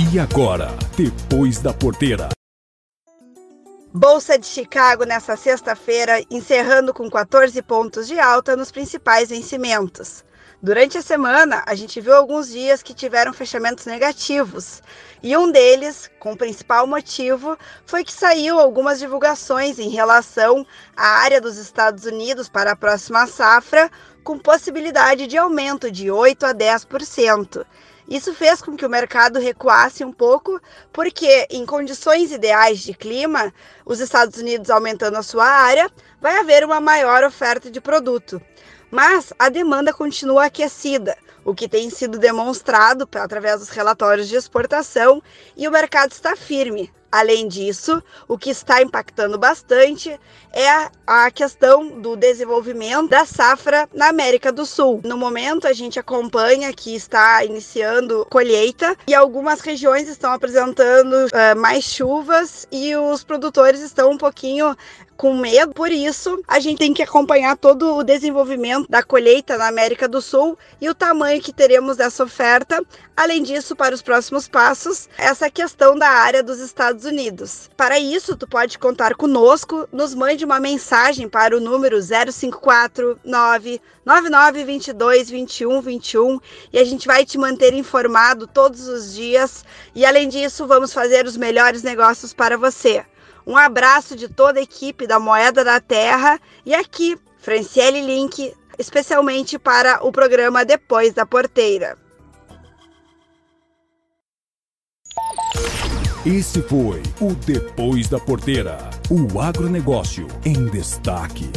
E agora, depois da porteira. Bolsa de Chicago nesta sexta-feira, encerrando com 14 pontos de alta nos principais vencimentos. Durante a semana, a gente viu alguns dias que tiveram fechamentos negativos, e um deles, com o principal motivo, foi que saiu algumas divulgações em relação à área dos Estados Unidos para a próxima safra, com possibilidade de aumento de 8 a 10%. Isso fez com que o mercado recuasse um pouco, porque em condições ideais de clima, os Estados Unidos aumentando a sua área, vai haver uma maior oferta de produto. Mas a demanda continua aquecida, o que tem sido demonstrado através dos relatórios de exportação, e o mercado está firme, Além disso, o que está impactando bastante é a questão do desenvolvimento da safra na América do Sul. No momento, a gente acompanha que está iniciando colheita e algumas regiões estão apresentando uh, mais chuvas e os produtores estão um pouquinho com medo. Por isso, a gente tem que acompanhar todo o desenvolvimento da colheita na América do Sul e o tamanho que teremos dessa oferta. Além disso, para os próximos passos, essa questão da área dos Estados Unidos. Para isso, tu pode contar conosco, nos mande uma mensagem para o número 0549 9922 2121 e a gente vai te manter informado todos os dias. E além disso, vamos fazer os melhores negócios para você. Um abraço de toda a equipe da Moeda da Terra e aqui, Franciele Link, especialmente para o programa Depois da Porteira. Esse foi o Depois da Porteira, o agronegócio em destaque.